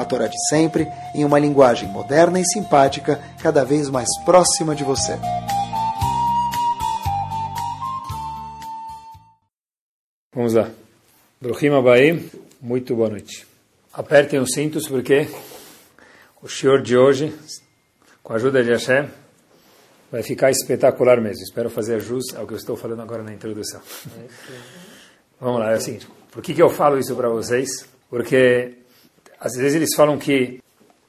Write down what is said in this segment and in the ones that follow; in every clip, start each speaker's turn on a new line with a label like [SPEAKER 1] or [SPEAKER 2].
[SPEAKER 1] a Torá de sempre, em uma linguagem moderna e simpática, cada vez mais próxima de você.
[SPEAKER 2] Vamos lá. Bruhim Abaim, muito boa noite. Apertem os cintos porque o senhor de hoje, com a ajuda de Hashem, vai ficar espetacular mesmo. Espero fazer jus ao que eu estou falando agora na introdução. Vamos lá, é o seguinte. Por que, que eu falo isso para vocês? Porque às vezes eles falam que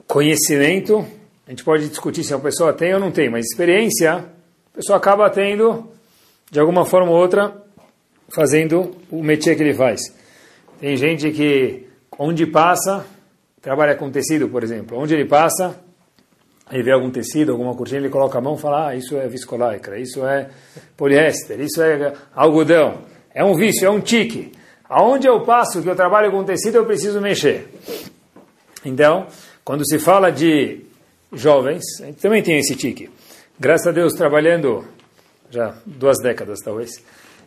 [SPEAKER 2] conhecimento, a gente pode discutir se a pessoa tem ou não tem, mas experiência, a pessoa acaba tendo, de alguma forma ou outra, fazendo o métier que ele faz. Tem gente que, onde passa, trabalha com tecido, por exemplo. Onde ele passa, ele vê algum tecido, alguma cortina, ele coloca a mão e fala, ah, isso é viscolaicra, isso é poliéster, isso é algodão. É um vício, é um tique. Aonde eu passo, que eu trabalho com tecido, eu preciso mexer. Então, quando se fala de jovens, a gente também tem esse tique. Graças a Deus, trabalhando já duas décadas talvez,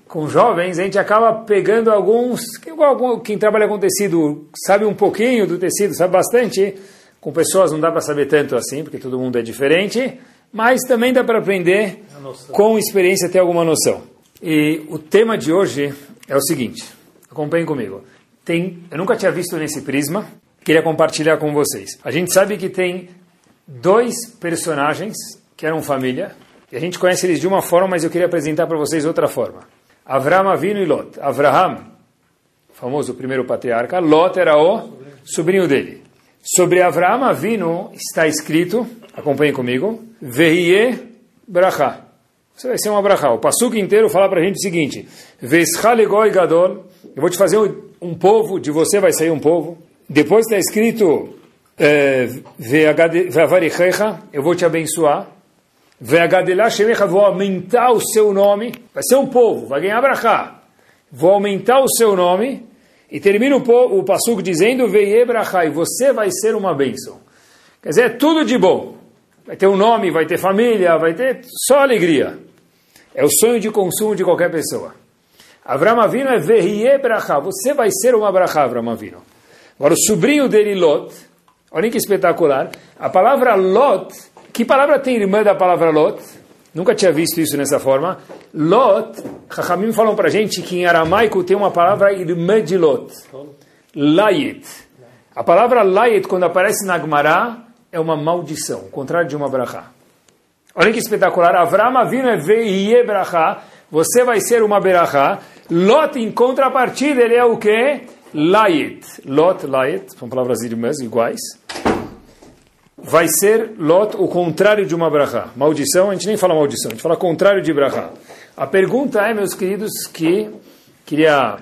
[SPEAKER 2] com jovens, a gente acaba pegando alguns, quem trabalha com tecido sabe um pouquinho do tecido, sabe bastante, com pessoas não dá para saber tanto assim, porque todo mundo é diferente, mas também dá para aprender com experiência ter alguma noção. E o tema de hoje é o seguinte, acompanhem comigo. Tem, eu nunca tinha visto nesse prisma, queria compartilhar com vocês. A gente sabe que tem dois personagens que eram família, e a gente conhece eles de uma forma, mas eu queria apresentar para vocês outra forma. Avram Avinu e Lot. Avraham, famoso primeiro patriarca, Lot era o sobrinho dele. Sobre Avraham Avinu está escrito, acompanhe comigo, Vehie Bracha. Você vai ser uma bracha. O passuco inteiro fala para a gente o seguinte, Veschalegoi Gadol, eu vou te fazer um povo, de você vai sair um povo, depois está escrito, eh, eu vou te abençoar. vou aumentar o seu nome. Vai ser um povo, vai ganhar brachá. Vou aumentar o seu nome. E termina o, o passuco dizendo, e você vai ser uma bênção. Quer dizer, é tudo de bom. Vai ter um nome, vai ter família, vai ter só alegria. É o sonho de consumo de qualquer pessoa. Avram Avino é Veie brachá. Você vai ser uma brachá, Avram Avino. Agora, o sobrinho dele, Lot, olhem que espetacular. A palavra Lot, que palavra tem irmã da palavra Lot? Nunca tinha visto isso nessa forma. Lot, Chachamim falam para gente que em aramaico tem uma palavra irmã de Lot. Layet. A palavra Layet, quando aparece na Gemara, é uma maldição, o contrário de uma brachá. Olha que espetacular. Avram Avinu é Veiye brachá. Você vai ser uma brachá. Lot, em contrapartida, ele é o quê? Layet, Lot, Layet, são palavras irmãs iguais, vai ser Lot o contrário de uma brachá. Maldição, a gente nem fala maldição, a gente fala contrário de brachá. A pergunta é, meus queridos, que queria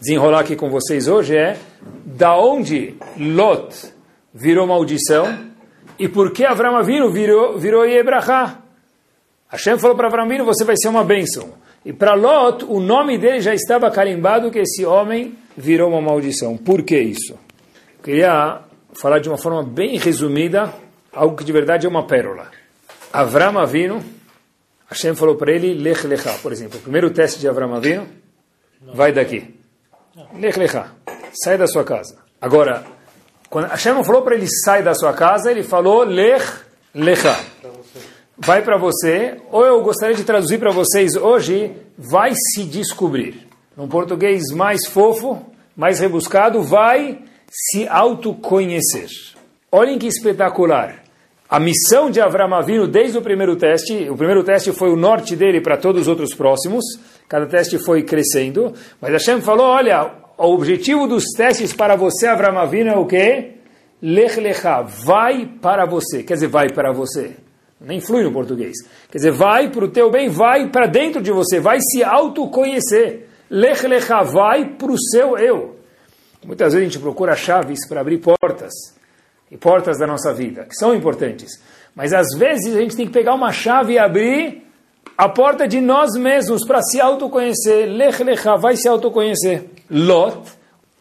[SPEAKER 2] desenrolar aqui com vocês hoje é, da onde Lot virou maldição e por que Avram Avinu virou, virou Yebrachá? Hashem falou para Avram Avinu, você vai ser uma bênção. E para Lot, o nome dele já estava carimbado que esse homem virou uma maldição. Por que isso? Queria falar de uma forma bem resumida, algo que de verdade é uma pérola. Avram Avinu, Hashem falou para ele, Lech Lecha, por exemplo. O primeiro teste de Avram Avinu, vai daqui. Lech Lecha, sai da sua casa. Agora, quando Hashem falou para ele, sai da sua casa, ele falou, Lech Lecha. Vai para você, ou eu gostaria de traduzir para vocês hoje, vai se descobrir num português mais fofo, mais rebuscado, vai se autoconhecer. Olhem que espetacular. A missão de Avram Avinu desde o primeiro teste, o primeiro teste foi o norte dele para todos os outros próximos, cada teste foi crescendo, mas Hashem falou, olha, o objetivo dos testes para você, Avram Avinu, é o quê? Lech lecha, vai para você, quer dizer, vai para você. Nem flui no português. Quer dizer, vai para o teu bem, vai para dentro de você, vai se autoconhecer. Lech vai para o seu eu. Muitas vezes a gente procura chaves para abrir portas, e portas da nossa vida, que são importantes. Mas às vezes a gente tem que pegar uma chave e abrir a porta de nós mesmos para se autoconhecer. Lech lecha, vai se autoconhecer. Lot,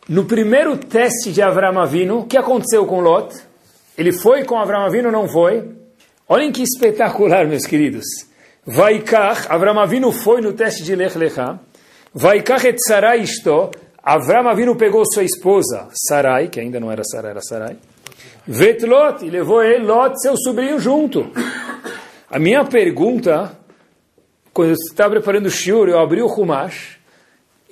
[SPEAKER 2] no primeiro teste de Avram o que aconteceu com Lot? Ele foi com Avram ou não foi? Olhem que espetacular, meus queridos. Vaikach, Avram Avinu foi no teste de Lech Lecha. Vaikach et Sarai isto. Avram Avinu pegou sua esposa, Sarai, que ainda não era Sarai, era Sarai. Vetlot, e levou ele, Lot, seu sobrinho, junto. A minha pergunta, quando eu estava preparando o shiur, eu abri o Humash,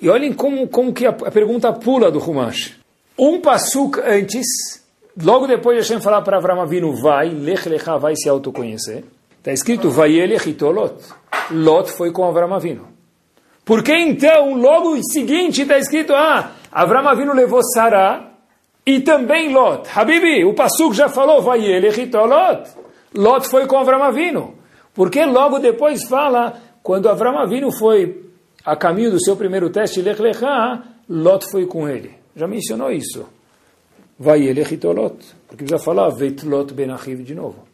[SPEAKER 2] e olhem como, como que a, a pergunta pula do Humash. Um passuk antes, logo depois de Hashem falar para Avram Avinu, vai, lech lecha, vai se autoconhecer, está escrito, vai ele Lot. Lot foi com Avram Avinu. Por que então, logo em seguinte, está escrito, ah, Avram Avinu levou Sarah, e também Lot. Habibi, o Passuk já falou, vai ele, Lot. Lot foi com Avram Avinu. Porque logo depois fala, quando Avram Avinu foi a caminho do seu primeiro teste, Lech Lecha, Lot foi com ele. Já mencionou isso. Vai ele, Lot. Porque precisa falar, Veit Lot Ben Achiv de novo.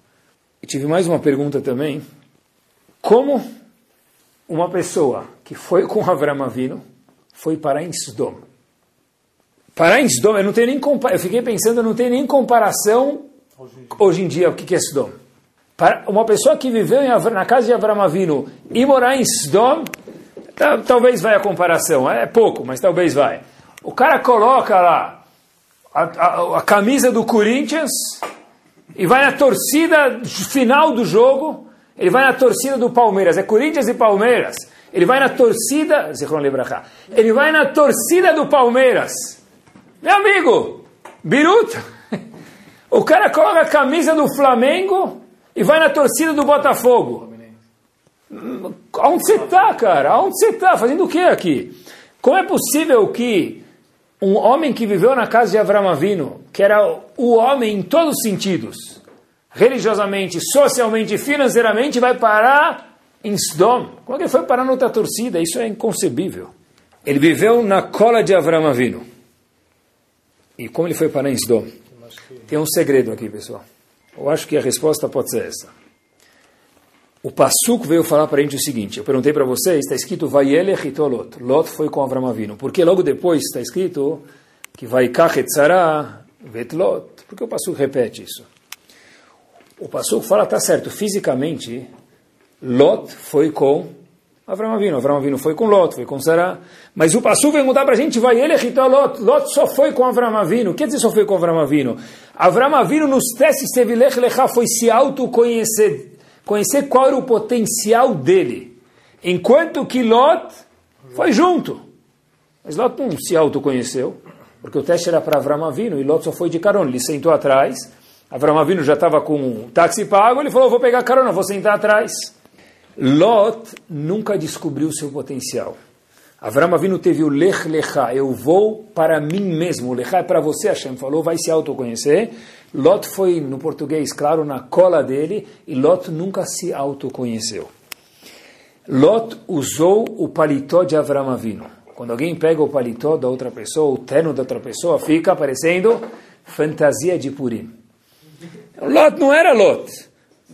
[SPEAKER 2] E tive mais uma pergunta também. Como uma pessoa que foi com Avram Avinu foi para em Sodom? Parar em Sodom, eu não tenho nem eu fiquei pensando, eu não tenho nem comparação hoje, hoje em dia o que é Sodom. Para uma pessoa que viveu em, na casa de Abraão Avinu e morar em Sodom, talvez vai a comparação, é pouco, mas talvez vai. O cara coloca lá a, a, a camisa do Corinthians e vai na torcida final do jogo, ele vai na torcida do Palmeiras, é Corinthians e Palmeiras. Ele vai na torcida, ele vai na torcida do Palmeiras. Meu amigo, biruta. O cara coloca a camisa do Flamengo e vai na torcida do Botafogo. Onde você está, cara? Onde você está? Fazendo o que aqui? Como é possível que um homem que viveu na casa de Avram Avino, que era o homem em todos os sentidos, religiosamente, socialmente, financeiramente, vai parar em Sdom? Como é que ele foi parar noutra torcida? Isso é inconcebível. Ele viveu na cola de Avram Avino. E como ele foi para Ensdom? Tem um segredo aqui, pessoal. Eu acho que a resposta pode ser essa. O Passuco veio falar para a gente o seguinte: eu perguntei para vocês, está escrito Vaiele Lot. Lot foi com Avram Avinu. Porque logo depois está escrito que vai Kachetzara vet Lot. Porque o Passuco repete isso. O Passuco fala, tá certo, fisicamente, Lot foi com Avram Avinu. Avram Avinu foi com Lot, foi com Sarah. Mas o Passu vem contar para a gente, vai ele irritar Lot. Lot só foi com Avram Avinu. O que dizer só foi com Avram Avinu? Avram Avinu nos testes teve Lech Lechá, foi se autoconhecer. Conhecer qual era o potencial dele. Enquanto que Lot foi junto. Mas Lot não se autoconheceu. Porque o teste era para Avram Avinu e Lot só foi de carona. Ele sentou atrás. Avram Avinu já estava com um táxi pago. Ele falou, vou pegar carona, vou sentar atrás. Lot nunca descobriu seu potencial. Avram Avinu teve o Lech Lecha, eu vou para mim mesmo. O Lecha é para você, Hashem falou, vai se autoconhecer. Lot foi, no português, claro, na cola dele, e Lot nunca se autoconheceu. Lot usou o paletó de Avram Avinu. Quando alguém pega o paletó da outra pessoa, o terno da outra pessoa, fica parecendo fantasia de Purim. Lot não era Lot.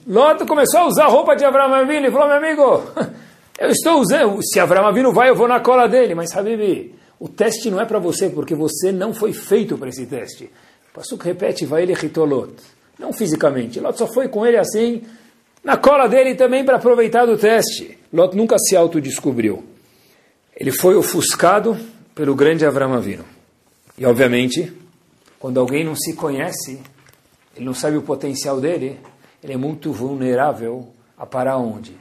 [SPEAKER 2] Lot começou a usar a roupa de Avram Avinu e falou, meu amigo, eu estou usando, se Avram Avinu vai, eu vou na cola dele, mas Habib, o teste não é para você, porque você não foi feito para esse teste. O que repete, vai ele irritou Lot. Não fisicamente, Lot só foi com ele assim, na cola dele também para aproveitar do teste. Lot nunca se autodescobriu. Ele foi ofuscado pelo grande Avram Avinu. E obviamente, quando alguém não se conhece, ele não sabe o potencial dele, ele é muito vulnerável a parar onde?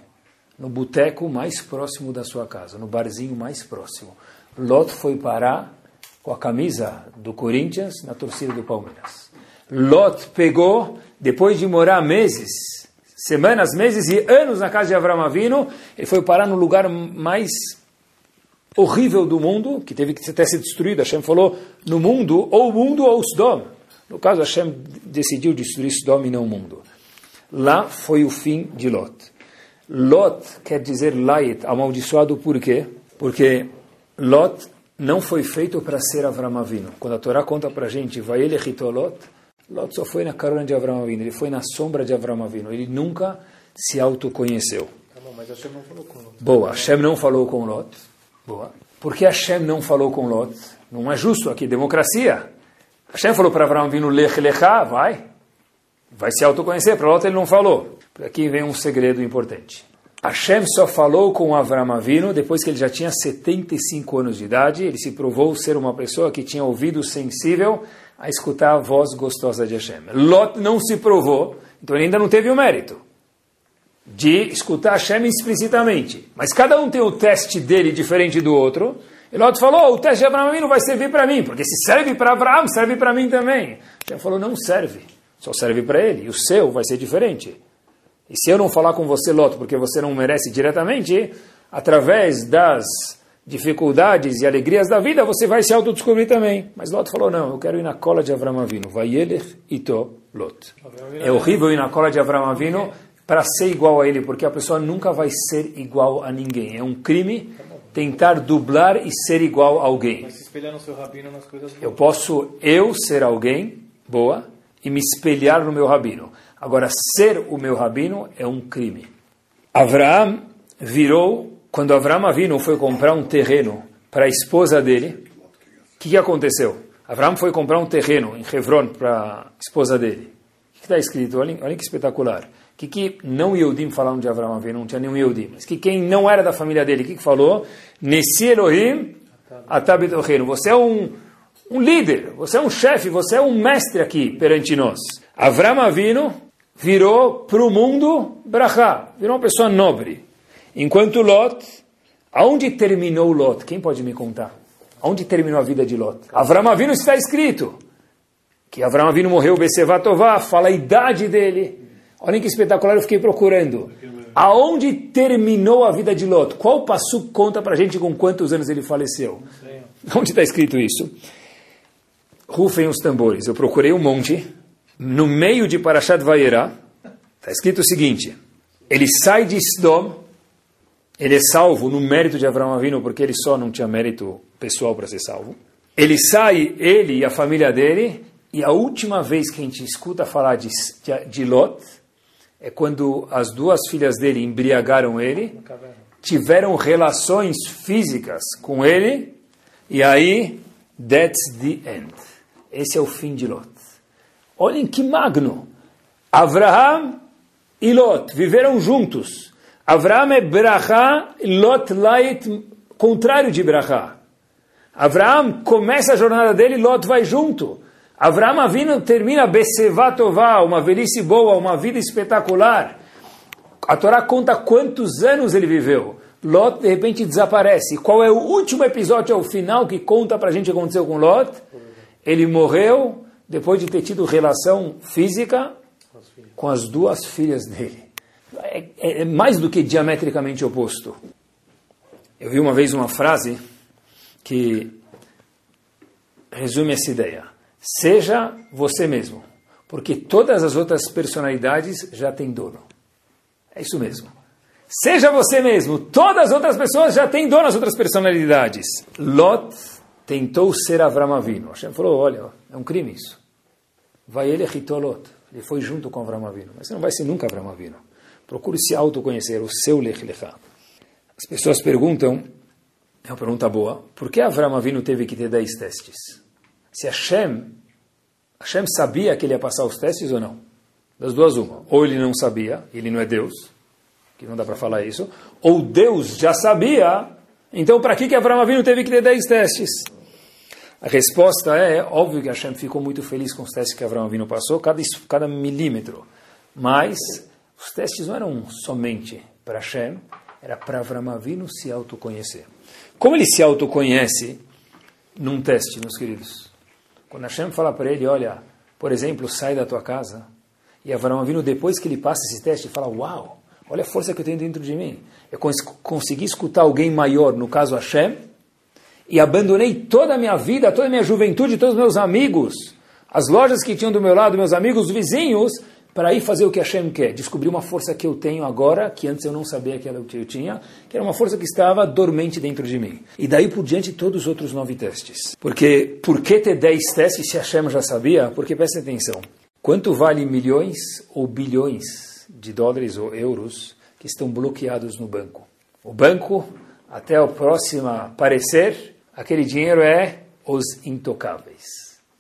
[SPEAKER 2] No boteco mais próximo da sua casa, no barzinho mais próximo. Lot foi parar com a camisa do Corinthians na torcida do Palmeiras. Lot pegou, depois de morar meses, semanas, meses e anos na casa de Avram Avino, ele foi parar no lugar mais horrível do mundo, que teve que até ser destruído. Hashem falou, no mundo, ou o mundo ou Sodom. No caso, Hashem decidiu destruir Sodom e não o mundo. Lá foi o fim de Lot. Lot quer dizer Lait, amaldiçoado por quê? Porque Lot não foi feito para ser Avram Avinu. Quando a Torá conta para a gente, vai ele Lot, Lot só foi na carona de Avram Avinu, ele foi na sombra de Avram Avinu, ele nunca se autoconheceu.
[SPEAKER 3] Tá bom, mas Hashem não falou com Lot.
[SPEAKER 2] Boa, Hashem não falou com Lot. Boa. Por que Hashem não falou com Lot? Não é justo aqui, democracia. Hashem falou para Avram Avinu, lech lecha, vai. Vai se autoconhecer, para Lot ele não falou. Aqui vem um segredo importante. Hashem só falou com Avram Avinu depois que ele já tinha 75 anos de idade. Ele se provou ser uma pessoa que tinha ouvido sensível a escutar a voz gostosa de Hashem. Lot não se provou, então ele ainda não teve o mérito de escutar Hashem explicitamente. Mas cada um tem o teste dele diferente do outro. E Lot falou, o teste de Abraão Avinu vai servir para mim, porque se serve para Abraão, serve para mim também. Hashem falou, não serve, só serve para ele, e o seu vai ser diferente. E se eu não falar com você, Lot, porque você não merece diretamente, através das dificuldades e alegrias da vida, você vai se autodescobrir também. Mas Lot falou, não, eu quero ir na cola de Avram Avinu. Vayelech ito Lot. É horrível ir na cola de Avram Avinu para ser igual a ele, porque a pessoa nunca vai ser igual a ninguém. É um crime tentar dublar e ser igual a alguém.
[SPEAKER 3] Mas se espelhar no seu rabino nas coisas boas.
[SPEAKER 2] Eu posso eu ser alguém boa e me espelhar no meu rabino. Agora, ser o meu rabino é um crime. Avraham virou, quando Avraham Avinu foi comprar um terreno para a esposa dele, o que, que aconteceu? Avraham foi comprar um terreno em Hebron para a esposa dele. O que está escrito? Olhem, olhem que espetacular. Que, que não Yehudim falaram de Avraham Avinu? Não tinha nenhum Yehudim. Mas que quem não era da família dele, que, que falou? Nesi Elohim atabit Você é um, um líder, você é um chefe, você é um mestre aqui perante nós. Avraham Avinu virou para o mundo brachá, virou uma pessoa nobre. Enquanto Lot, aonde terminou Lot? Quem pode me contar? Aonde terminou a vida de Lot? Avram Avinu está escrito que Avram Avinu morreu Besevatová, fala a idade dele. Olhem que espetacular, eu fiquei procurando. Aonde terminou a vida de Lot? Qual passo conta para a gente com quantos anos ele faleceu? Onde está escrito isso? Rufem os tambores. Eu procurei um monte no meio de Parashat Vayera, está escrito o seguinte: ele sai de Sdom, ele é salvo no mérito de Abraão Avino, porque ele só não tinha mérito pessoal para ser salvo. Ele sai, ele e a família dele, e a última vez que a gente escuta falar de, de, de Lot é quando as duas filhas dele embriagaram ele, tiveram relações físicas com ele, e aí, that's the end. Esse é o fim de Lot. Olhem que magno. Avraham e Lot viveram juntos. Avraham é Bracha, Lot Lait, contrário de Bracha. Avraham começa a jornada dele, Lot vai junto. Avraham Avinu termina Besevatová, uma velhice boa, uma vida espetacular. A Torá conta quantos anos ele viveu. Lot de repente desaparece. Qual é o último episódio, é o final que conta para a gente o que aconteceu com Lot? Ele morreu depois de ter tido relação física com as duas filhas dele. É, é, é, mais do que diametricamente oposto. Eu vi uma vez uma frase que resume essa ideia. Seja você mesmo, porque todas as outras personalidades já têm dono. É isso mesmo. Seja você mesmo, todas as outras pessoas já têm dono as outras personalidades. Lot tentou ser Avram Avinu. Hashem falou, olha, é um crime isso. Vai ele Hitolot. Ele foi junto com Avram Avinu. Mas você não vai ser nunca Avram Avinu. Procure se autoconhecer, o seu Lech Lechá. As pessoas perguntam, é uma pergunta boa, por que Avram Avinu teve que ter 10 testes? Se Hashem, Hashem sabia que ele ia passar os testes ou não? Das duas uma. Ou ele não sabia, ele não é Deus, que não dá para falar isso, ou Deus já sabia, então para que, que Avram Avinu teve que ter 10 testes? A resposta é, óbvio que Hashem ficou muito feliz com os testes que Abraão Avinu passou, cada, cada milímetro. Mas os testes não eram somente para Hashem, era para Abraão Avinu se autoconhecer. Como ele se autoconhece num teste, meus queridos? Quando Hashem fala para ele, olha, por exemplo, sai da tua casa, e Abraão Avinu, depois que ele passa esse teste, fala, uau, olha a força que eu tenho dentro de mim. Eu cons consegui escutar alguém maior, no caso Hashem, e abandonei toda a minha vida, toda a minha juventude, todos os meus amigos, as lojas que tinham do meu lado, meus amigos, vizinhos, para ir fazer o que Hashem quer, descobrir uma força que eu tenho agora, que antes eu não sabia que eu tinha, que era uma força que estava dormente dentro de mim. E daí por diante todos os outros nove testes. Porque, por que ter dez testes se Hashem já sabia? Porque, presta atenção, Quanto vale milhões ou bilhões de dólares ou euros que estão bloqueados no banco? O banco, até o próximo parecer, aquele dinheiro é os intocáveis.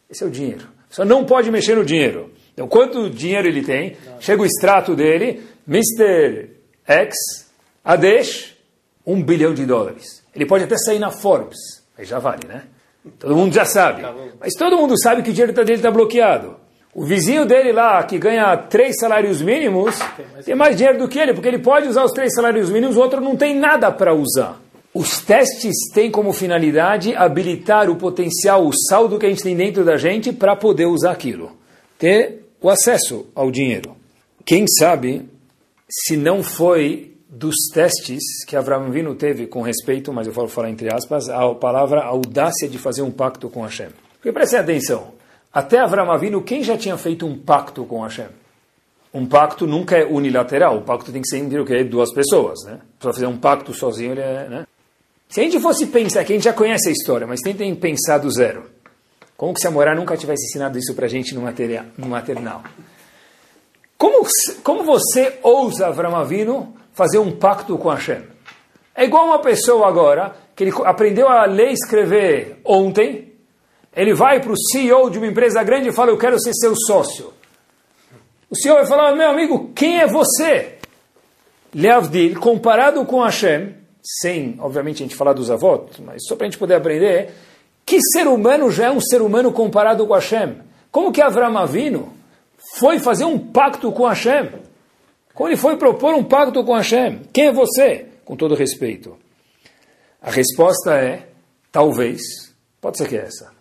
[SPEAKER 2] Esse é o dinheiro. Só não pode mexer no dinheiro. Então, quanto dinheiro ele tem? Chega o extrato dele, Mr. X, Adesh, um bilhão de dólares. Ele pode até sair na Forbes, aí já vale, né? Todo mundo já sabe. Mas todo mundo sabe que o dinheiro dele está bloqueado. O vizinho dele lá, que ganha três salários mínimos, tem mais dinheiro do que ele, porque ele pode usar os três salários mínimos, o outro não tem nada para usar. Os testes têm como finalidade habilitar o potencial, o saldo que a gente tem dentro da gente para poder usar aquilo. Ter o acesso ao dinheiro. Quem sabe se não foi dos testes que Abraão Vino teve com respeito, mas eu vou falar entre aspas, a palavra audácia de fazer um pacto com Hashem. Porque prestem atenção, até Abraão Avinu, quem já tinha feito um pacto com Hashem? Um pacto nunca é unilateral, o pacto tem que ser entre o quê? duas pessoas, né? Para fazer um pacto sozinho, ele é, né? Se a gente fosse pensar, que a gente já conhece a história, mas tentem pensar do zero. Como que se a Morá nunca tivesse ensinado isso para a gente no, material, no maternal? Como, como você ousa, Avram Avinu, fazer um pacto com Hashem. É igual uma pessoa agora, que ele aprendeu a ler e escrever ontem, ele vai para o CEO de uma empresa grande e fala, eu quero ser seu sócio. O CEO vai falar, meu amigo, quem é você? Leavdil, comparado com Hashem, sem, obviamente, a gente falar dos avós, mas só para a gente poder aprender, que ser humano já é um ser humano comparado com Hashem? Como que Avram Avino foi fazer um pacto com Hashem? Como ele foi propor um pacto com Hashem? Quem é você? Com todo respeito. A resposta é, talvez, pode ser que é essa.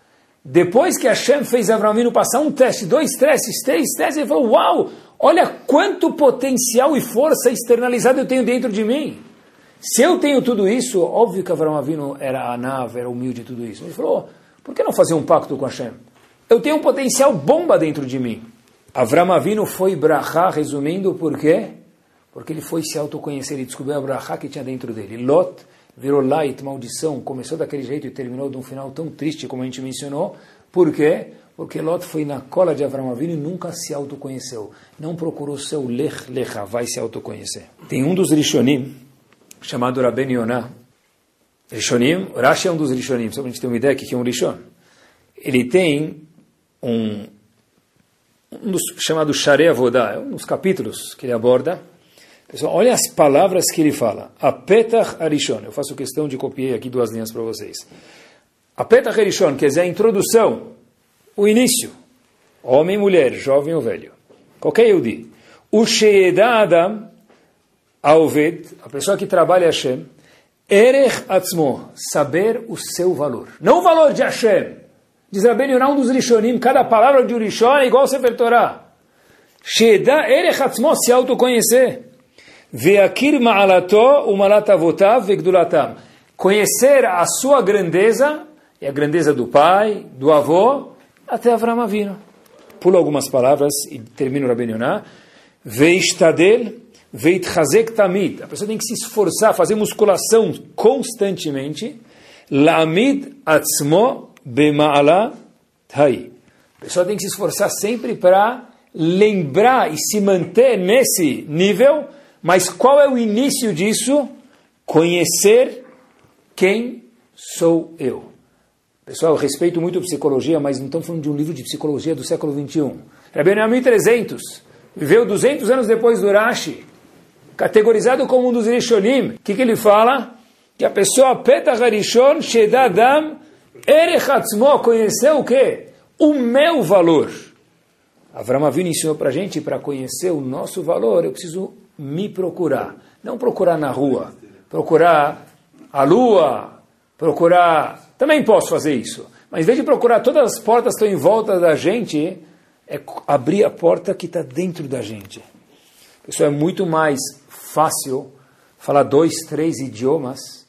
[SPEAKER 2] Depois que Hashem fez Abraão passar um teste, dois testes, três testes, ele falou, uau, olha quanto potencial e força externalizada eu tenho dentro de mim. Se eu tenho tudo isso, óbvio que Abraão Avinu era nave, era humilde tudo isso. Ele falou, por que não fazer um pacto com Hashem? Eu tenho um potencial bomba dentro de mim. Avram Avinu foi brachá, resumindo, por quê? Porque ele foi se autoconhecer e descobriu a brachá que tinha dentro dele. Lot virou light, maldição, começou daquele jeito e terminou de um final tão triste como a gente mencionou. Por quê? Porque Lot foi na cola de Avram Avinu e nunca se autoconheceu. Não procurou seu lech lecha, vai se autoconhecer. Tem um dos Rishonim, chamado Rabben Yonah. Rishonim, Rashi é um dos Rishonim, só para a gente ter uma ideia que é um Rishon. Ele tem um um dos chamado Share Avodá, é um dos capítulos que ele aborda. Pessoal, olha as palavras que ele fala. Apetach Arishon. Eu faço questão de copiar aqui duas linhas para vocês. Apetach Arishon, quer dizer, a introdução, o início. Homem, mulher, jovem ou velho. Qualquer Yudi. O Sheeda Adam, Aoved, a pessoa que trabalha Hashem, Erech Atzmo, saber o seu valor. Não o valor de Hashem, Diz Rabben Yonah, um dos Rishonim, cada palavra de um Rishon é igual ao Sefer Torah. Sheda erechatzmo, se autoconhecer. Veakir ma'alato umalatavotav vegdulatam. Conhecer a sua grandeza, e a grandeza do pai, do avô, até Avram Avinu. Pulo algumas palavras e termino Rabben Yonah. Veishtadel veitchazek tamid. A pessoa tem que se esforçar, fazer musculação constantemente. Lamid atzmo Bema'ala Tai. A pessoa tem que se esforçar sempre para lembrar e se manter nesse nível, mas qual é o início disso? Conhecer quem sou eu. Pessoal, eu respeito muito a psicologia, mas não estamos falando de um livro de psicologia do século XXI. Rabbeinu é 1300, viveu 200 anos depois do Rashi, categorizado como um dos Rishonim. O que, que ele fala? Que a pessoa, Petach Harishon, Shedadam, Erechatzmo conheceu o quê? O meu valor. Avram Avinu ensinou para a gente, para conhecer o nosso valor, eu preciso me procurar. Não procurar na rua, procurar a lua, procurar... Também posso fazer isso. Mas em vez de procurar todas as portas que estão em volta da gente, é abrir a porta que está dentro da gente. Pessoal, é muito mais fácil falar dois, três idiomas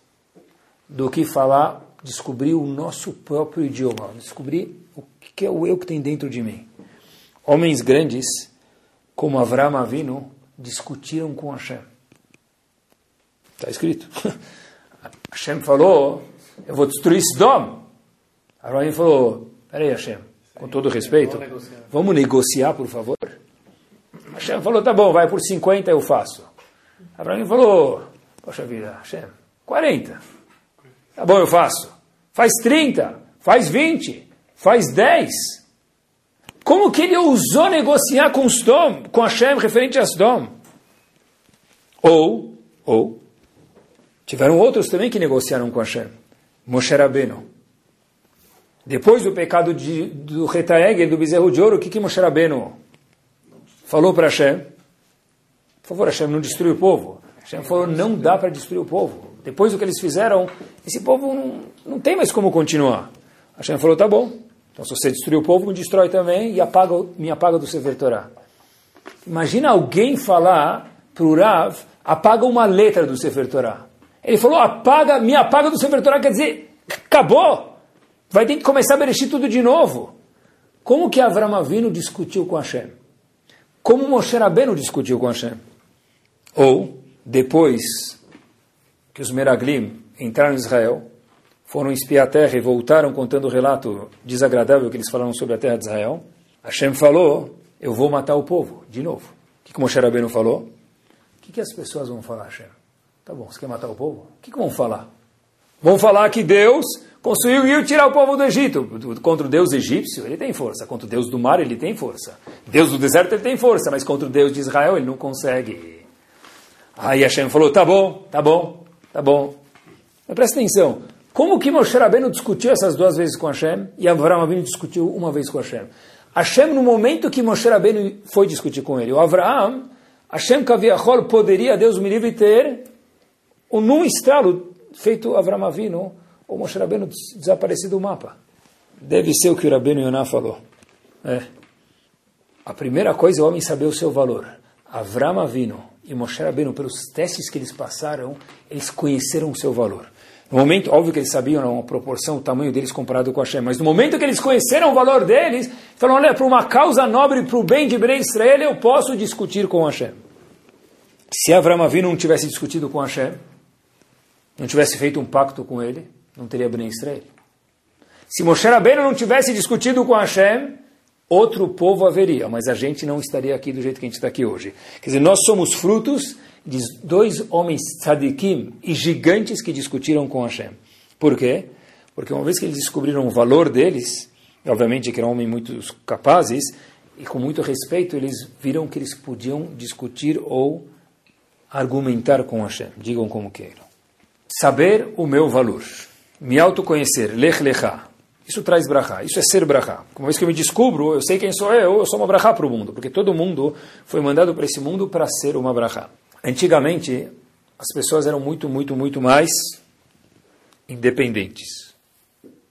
[SPEAKER 2] do que falar descobrir o nosso próprio idioma, descobrir o que é o eu que tem dentro de mim. Homens grandes, como Avram Avinu, discutiram com Hashem. Está escrito. Hashem falou, eu vou destruir Sodom. Avram falou, peraí Hashem, com todo respeito,
[SPEAKER 3] vamos negociar,
[SPEAKER 2] por favor? Hashem falou, tá bom, vai por 50 eu faço. Abraão falou, poxa vida, Hashem, 40. Tá bom, eu faço. Faz 30, faz 20, faz 10. Como que ele ousou negociar com Sdom, com Hashem, referente a Sdom? Ou, ou, tiveram outros também que negociaram com Hashem. Moshe Rabbeinu. Depois do pecado de, do Retaegel, do bezerro de ouro, o que, que Moshe Rabbeinu falou para Hashem? Por favor, Hashem, não destrui o povo. Hashem falou, não dá para destruir o povo. Depois do que eles fizeram, esse povo não, não tem mais como continuar. Hashem falou, tá bom. Então, se você destruir o povo, me destrói também e apaga, me apaga do Sefer Torah. Imagina alguém falar para o Rav, apaga uma letra do Sefer Torah. Ele falou, apaga, me apaga do Sefer Torah, quer dizer, acabou. Vai ter que começar a berechir tudo de novo. Como que Avram Avinu discutiu com Hashem? Como Moshe Rabbeinu discutiu com Hashem? Ou, depois que os Meraglim entraram em Israel, foram espiar a terra e voltaram contando o relato desagradável que eles falaram sobre a terra de Israel, Hashem falou, eu vou matar o povo, de novo. O que, que Moshe Rabbeinu falou? O que, que as pessoas vão falar, Hashem? Tá bom, você quer matar o povo? O que, que vão falar? Vão falar que Deus conseguiu tirar o povo do Egito. Contra o Deus egípcio, ele tem força. Contra o Deus do mar, ele tem força. Deus do deserto, ele tem força. Mas contra o Deus de Israel, ele não consegue. Aí Hashem falou, tá bom, tá bom, tá bom. Mas presta atenção. Como que Moshe Rabbeinu discutiu essas duas vezes com Hashem e Avraham Avinu discutiu uma vez com Hashem? Hashem, no momento que Moshe Rabbeinu foi discutir com ele, o Avraham, Hashem Kaviachol poderia, Deus me livre, ter ou num estralo feito Avram Avinu, ou Moshe Rabbeinu des- desaparecido do mapa. Deve ser o que o Rabbeinu Yonah falou. É. A primeira coisa é o homem saber o seu valor. Avram Avinu e Moshe Rabbeinu, pelos testes que eles passaram, eles conheceram o seu valor. No momento, óbvio que eles sabiam a proporção, o tamanho deles comparado com Hashem, mas no momento que eles conheceram o valor deles, falaram, olha, para uma causa nobre, para o bem de Bnei Israel, eu posso discutir com Hashem. Se Avram Avinu não tivesse discutido com Hashem, não tivesse feito um pacto com ele, não teria Bnei Israel. Se Moshe Rabbeinu não tivesse discutido com Hashem, outro povo haveria, mas a gente não estaria aqui do jeito que a gente está aqui hoje. Quer dizer, nós somos frutos de dois homens tzadikim e gigantes que discutiram com Hashem. Por quê? Porque uma vez que eles descobriram o valor deles, obviamente que eram homens muito capazes, e com muito respeito, eles viram que eles podiam discutir ou argumentar com Hashem. Digam como queiram. Saber o meu valor. Me autoconhecer. Lech lechá. Isso traz brachá. Isso é ser brachá. Uma vez que eu me descubro, eu sei quem sou eu, eu sou uma brachá para o mundo. Porque todo mundo foi mandado para esse mundo para ser uma brachá. Antigamente, as pessoas eram muito, muito, muito mais independentes.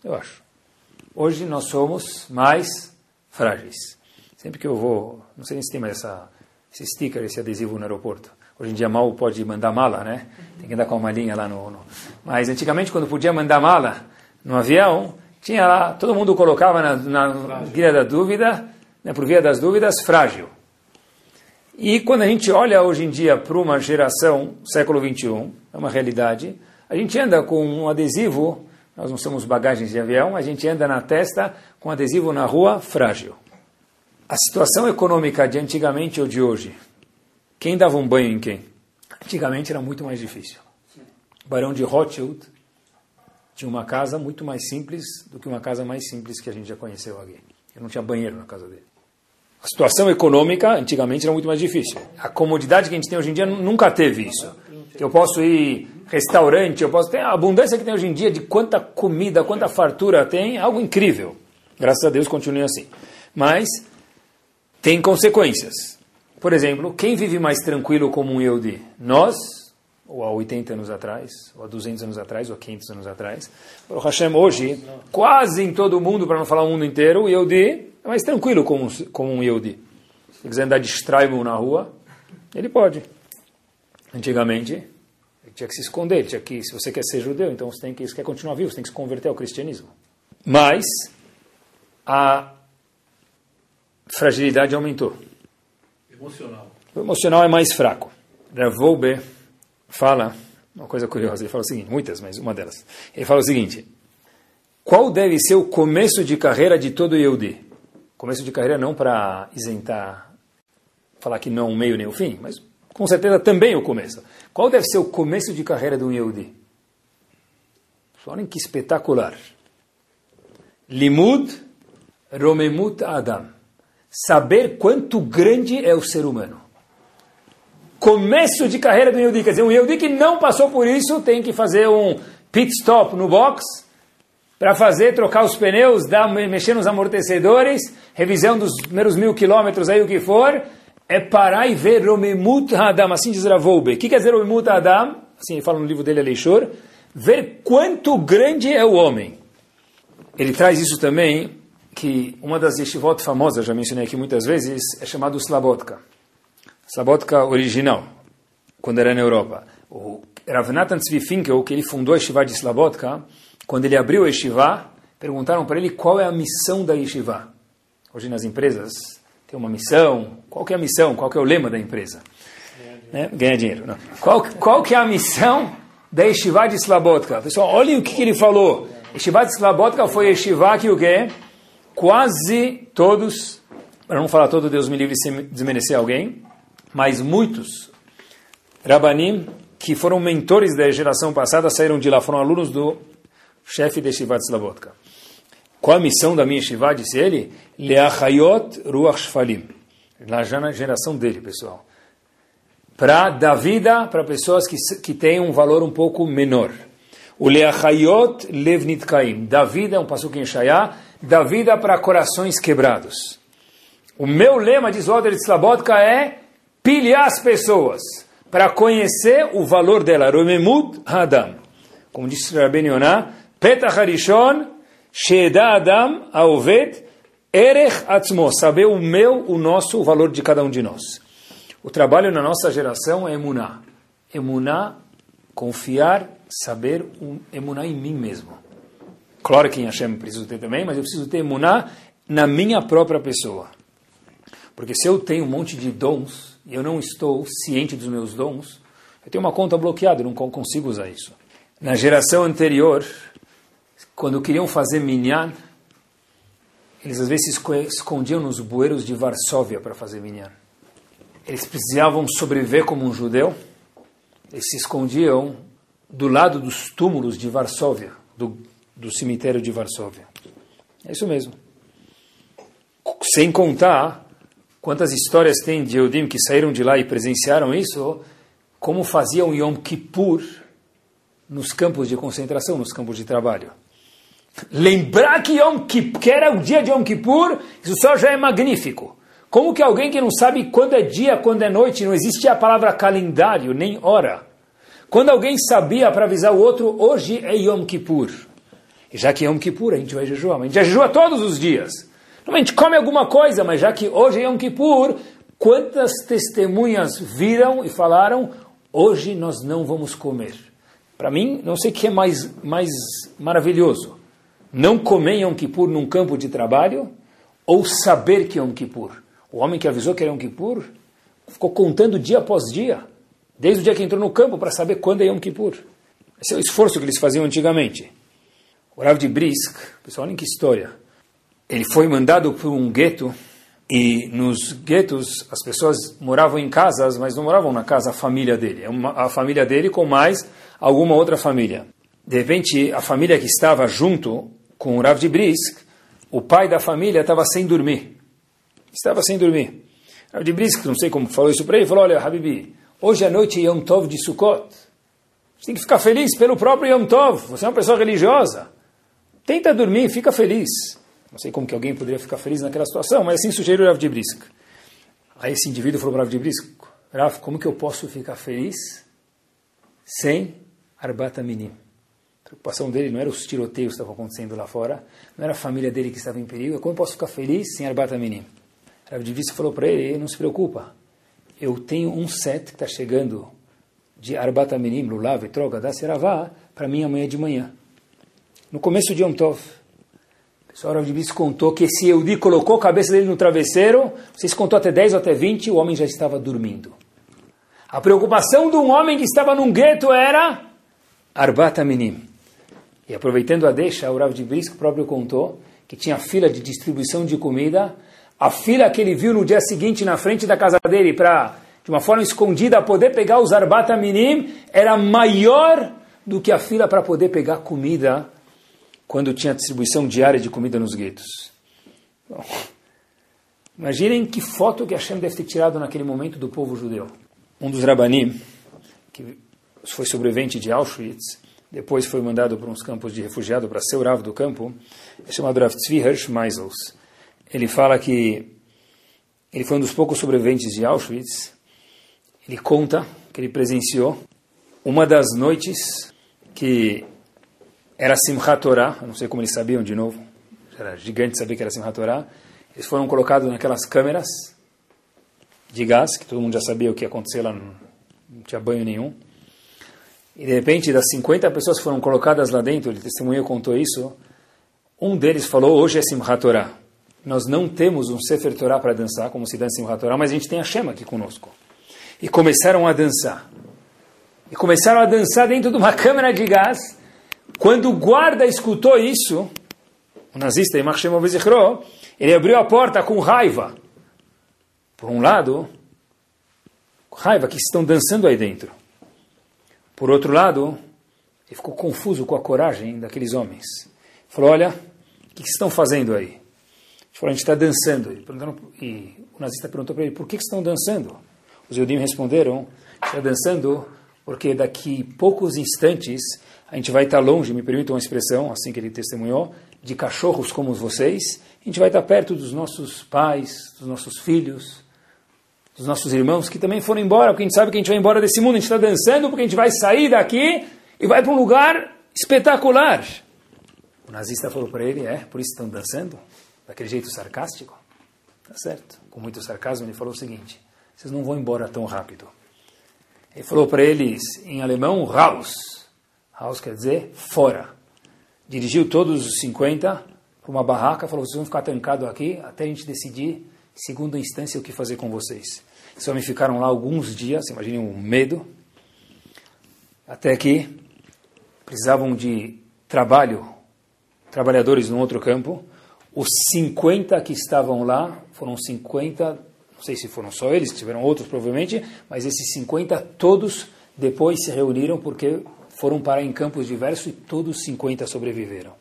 [SPEAKER 2] Eu acho. Hoje nós somos mais frágeis. Sempre que eu vou, não sei nem se tem mais essa, esse sticker, esse adesivo no aeroporto. Hoje em dia mal pode mandar mala, né? Tem que andar com uma malinha lá no, no... Mas antigamente, quando podia mandar mala no avião, tinha lá, todo mundo colocava na, na guia da dúvida, né, por via das dúvidas, frágil. E quando a gente olha hoje em dia para uma geração, século 21, é uma realidade, a gente anda com um adesivo, nós não somos bagagens de avião, a gente anda na testa com adesivo na rua, frágil. A situação econômica de antigamente ou de hoje, quem dava um banho em quem? Antigamente era muito mais difícil. O barão de Rothschild tinha uma casa muito mais simples do que uma casa mais simples que a gente já conheceu aqui. Ele não tinha banheiro na casa dele. A situação econômica antigamente era muito mais difícil. A comodidade que a gente tem hoje em dia nunca teve isso. Eu posso ir restaurante, eu posso ter a abundância que tem hoje em dia de quanta comida, quanta fartura tem, é algo incrível. Graças a Deus continue assim. Mas tem consequências. Por exemplo, quem vive mais tranquilo como um Yehudi? Nós, ou há 80 anos atrás, ou há 200 anos atrás, ou há 500 anos atrás. O Hashem hoje, quase em todo o mundo, para não falar o mundo inteiro, o Yehudi é mais tranquilo como, como um Yehudi. Se quiser andar de Straimon na rua, ele pode. Antigamente, ele tinha que se esconder, ele tinha que, se você quer ser judeu, então você tem que, se quer continuar vivo, você tem que se converter ao cristianismo. Mas, a fragilidade aumentou.
[SPEAKER 3] Emocional.
[SPEAKER 2] O emocional é mais fraco. Ravolbe fala uma coisa curiosa. Ele fala o seguinte, muitas, mas uma delas. Ele fala o seguinte: qual deve ser o começo de carreira de todo Yehudi? Começo de carreira não para isentar, falar que não o meio nem o fim, mas com certeza também o começo. Qual deve ser o começo de carreira de um Yehudi? Olhem que espetacular. Limud Romemut Adam. Saber quanto grande é o ser humano. Começo de carreira do Yehudi. Quer dizer, um Yehudi que não passou por isso tem que fazer um pit stop no box para fazer, trocar os pneus, dar, mexer nos amortecedores, revisão dos primeiros mil quilômetros aí, o que for, é parar e ver Romemut Adam, assim diz Ravoube. O que quer dizer Romemut Adam? Assim ele fala no livro dele, Aleixor. Ver quanto grande é o homem. Ele traz isso também, que uma das yeshivot famosas, já mencionei aqui muitas vezes, é chamado Slabotka. Slabotka original, quando era na Europa. O Rav Natan Tzvi Finkel, que ele fundou a yeshiva de Slabotka, quando ele abriu a yeshiva, perguntaram para ele qual é a missão da yeshiva. Hoje nas empresas tem uma missão, qual é a missão, qual é o lema da empresa? Ganhar dinheiro. Né? dinheiro não. Qual, qual que é a missão da yeshiva de Slabotka? Pessoal, olhem o que, que ele falou. Yeshiva de Slabotka foi a yeshiva que o quê? Quase todos, para não falar todo, Deus me livre de desmerecer alguém, mas muitos Rabanim que foram mentores da geração passada saíram de lá, foram alunos do chefe de Shivat Slavotka. Qual a missão da minha Shiva, disse ele? Leachayot Ruach Shfalim. Na geração dele, pessoal. Para dar vida para pessoas que, que têm um valor um pouco menor. O Leachayot Levnitkaim. Dar vida, é um passo em Shaya, dar vida para corações quebrados. O meu lema, diz o Oder Slabotka, é pilhar as pessoas para conhecer o valor dela. Romemut Hadam. Como disse Rabbi Yonah, Petach Harishon, Sheda Adam, Aovet, Erech Atzmo, saber o meu, o nosso, o valor de cada um de nós. O trabalho na nossa geração é emuná. Emuná, confiar, saber um, emuná em mim mesmo. Claro que em Hashem preciso ter também, mas eu preciso ter emuná na minha própria pessoa. Porque se eu tenho um monte de dons e eu não estou ciente dos meus dons, eu tenho uma conta bloqueada, eu não consigo usar isso. Na geração anterior, quando queriam fazer minyan, eles às vezes se escondiam nos bueiros de Varsóvia para fazer minyan. Eles precisavam sobreviver como um judeu, eles se escondiam do lado dos túmulos de Varsóvia, do, do cemitério de Varsóvia. É isso mesmo. Sem contar quantas histórias tem de Eudim que saíram de lá e presenciaram isso, como faziam Yom Kippur nos campos de concentração, nos campos de trabalho. Lembrar que, Yom Kippur, que era o dia de Yom Kippur, isso só já é magnífico. Como que alguém que não sabe quando é dia, quando é noite, não existe a palavra calendário, nem hora. Quando alguém sabia para avisar o outro, hoje é Yom Kippur. E já que é Yom Kippur, a gente vai jejuar, mas a gente já jejua todos os dias. Gente come alguma coisa, mas já que hoje é Yom Kippur, quantas testemunhas viram e falaram, hoje nós não vamos comer. Para mim, não sei o que é mais, mais maravilhoso não comer Yom Kippur num campo de trabalho ou saber que é Yom Kippur. O homem que avisou que era Yom Kippur ficou contando dia após dia, desde o dia que entrou no campo para saber quando é Yom Kippur. Esse é o esforço que eles faziam antigamente. O Rav de Brisk, pessoal, olhem que história. Ele foi mandado por um gueto e nos guetos as pessoas moravam em casas, mas não moravam na casa a família dele. É a família dele com mais alguma outra família. De repente, a família que estava junto com o Rav de Brisk, o pai da família estava sem dormir. Estava sem dormir. Rav de Brisk, não sei como falou isso para ele, falou, olha, Habibi, hoje à noite é Yom Tov de Sukkot. Você tem que ficar feliz pelo próprio Yom Tov. Você é uma pessoa religiosa. Tenta dormir, fica feliz. Não sei como que alguém poderia ficar feliz naquela situação, mas assim sugeriu o Rav de. Aí esse indivíduo falou para o Rav de Rav, como que eu posso ficar feliz sem Arbata Minim? preocupação dele não era os tiroteios que estavam acontecendo lá fora, não era a família dele que estava em perigo. Como eu posso ficar feliz sem Arbat Aminim? Rav Divisi falou para ele, não se preocupa, eu tenho um set que está chegando de Arbat Aminim, Lulav, Troga, da Seravá, para mim amanhã de manhã. No começo de Yom Tov, Rav Divisi contou que se Eudi colocou a cabeça dele no travesseiro, vocês contou até 10 ou até 20, o homem já estava dormindo. A preocupação de um homem que estava num gueto era Arbat Aminim. E aproveitando a deixa, o Rav de Brisk próprio contou que tinha fila de distribuição de comida a fila que ele viu no dia seguinte na frente da casa dele para, de uma forma escondida, poder pegar os Arbata Minim, era maior do que a fila para poder pegar comida quando tinha distribuição diária de comida nos guetos. Bom, imaginem que foto que Hashem deve ter tirado naquele momento do povo judeu. Um dos Rabanim, que foi sobrevivente de Auschwitz, depois foi mandado para uns campos de refugiado para ser o do campo, é chamado Rav Tzvi Hirsch Meisels. Ele fala que ele foi um dos poucos sobreviventes de Auschwitz. Ele conta que ele presenciou uma das noites que era Simchat Torah, não sei como eles sabiam de novo, era gigante saber que era Simchat Torah. Eles foram colocados naquelas câmeras de gás, que todo mundo já sabia o que ia acontecer lá, não tinha banho nenhum. E de repente, das 50 pessoas que foram colocadas lá dentro, ele testemunho contou isso, um deles falou, hoje é Simchat Torah. Nós não temos um Sefer Torah para dançar, como se dança Simchat Torah, mas a gente tem a Shema aqui conosco. E começaram a dançar. E começaram a dançar dentro de uma câmera de gás. Quando o guarda escutou isso, o nazista, Imach Shem ele abriu a porta com raiva. Por um lado, raiva que estão dançando aí dentro. Por outro lado, ele ficou confuso com a coragem daqueles homens. Falou: Olha, o que, estão fazendo aí? Ele falou: A gente está dançando. E o nazista perguntou para ele: Por que, que estão dançando? Os Yudim responderam: Está dançando porque daqui poucos instantes a gente vai estar longe, me permitam uma expressão, assim que ele testemunhou, de cachorros como vocês. A gente vai estar perto dos nossos pais, dos nossos filhos, dos nossos irmãos que também foram embora, porque a gente sabe que a gente vai embora desse mundo, a gente está dançando porque a gente vai sair daqui e vai para um lugar espetacular. O nazista falou para ele, é, por isso estão dançando? Daquele jeito sarcástico? Tá certo. Com muito sarcasmo ele falou o seguinte, vocês não vão embora tão rápido. Ele falou para eles, em alemão, raus. Raus quer dizer fora. Dirigiu todos os 50 para uma barraca, falou, vocês vão ficar trancados aqui até a gente decidir segunda instância, o que fazer com vocês? Esses homens ficaram lá alguns dias, imaginem o medo, até que precisavam de trabalho, trabalhadores num outro campo. Os 50 que estavam lá, foram 50, não sei se foram só eles, tiveram outros provavelmente, mas esses 50 todos depois se reuniram porque foram parar em campos diversos e todos os 50 sobreviveram.